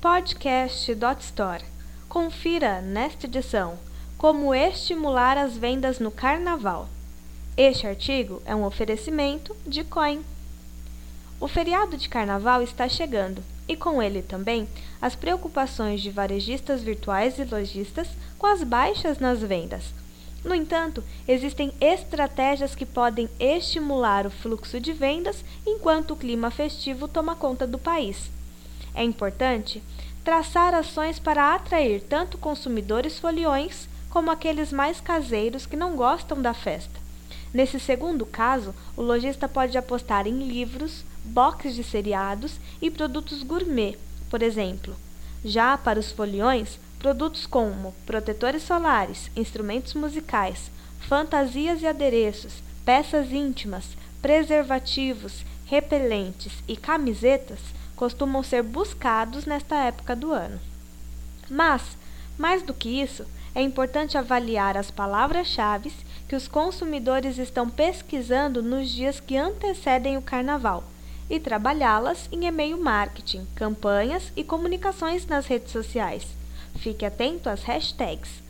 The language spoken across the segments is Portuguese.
podcast.store. Confira nesta edição como estimular as vendas no carnaval. Este artigo é um oferecimento de Coin. O feriado de carnaval está chegando e com ele também as preocupações de varejistas virtuais e lojistas com as baixas nas vendas. No entanto, existem estratégias que podem estimular o fluxo de vendas enquanto o clima festivo toma conta do país. É importante traçar ações para atrair tanto consumidores foliões como aqueles mais caseiros que não gostam da festa. Nesse segundo caso, o lojista pode apostar em livros, boxes de seriados e produtos gourmet, por exemplo. Já para os foliões, produtos como protetores solares, instrumentos musicais, fantasias e adereços, peças íntimas, preservativos, repelentes e camisetas costumam ser buscados nesta época do ano. Mas, mais do que isso, é importante avaliar as palavras-chave que os consumidores estão pesquisando nos dias que antecedem o carnaval e trabalhá-las em e-mail marketing, campanhas e comunicações nas redes sociais. Fique atento às hashtags.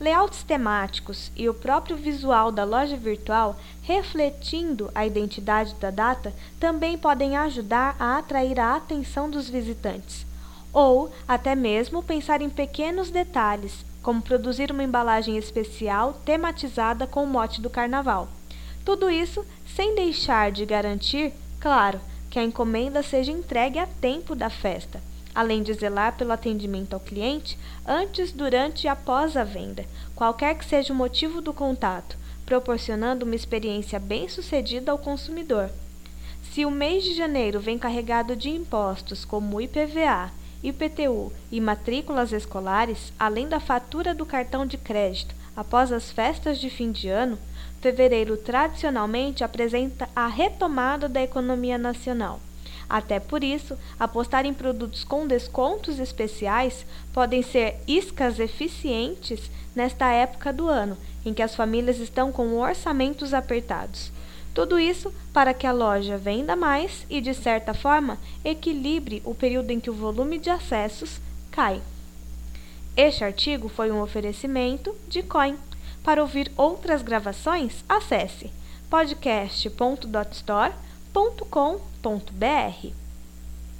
Layouts temáticos e o próprio visual da loja virtual, refletindo a identidade da data, também podem ajudar a atrair a atenção dos visitantes. Ou até mesmo pensar em pequenos detalhes, como produzir uma embalagem especial tematizada com o mote do carnaval. Tudo isso sem deixar de garantir, claro, que a encomenda seja entregue a tempo da festa além de zelar pelo atendimento ao cliente antes, durante e após a venda, qualquer que seja o motivo do contato, proporcionando uma experiência bem-sucedida ao consumidor. Se o mês de janeiro vem carregado de impostos como IPVA, IPTU e matrículas escolares, além da fatura do cartão de crédito após as festas de fim de ano, fevereiro tradicionalmente apresenta a retomada da economia nacional. Até por isso, apostar em produtos com descontos especiais podem ser iscas eficientes nesta época do ano, em que as famílias estão com orçamentos apertados. Tudo isso para que a loja venda mais e, de certa forma, equilibre o período em que o volume de acessos cai. Este artigo foi um oferecimento de Coin. Para ouvir outras gravações, acesse podcast.dotstore.com.br.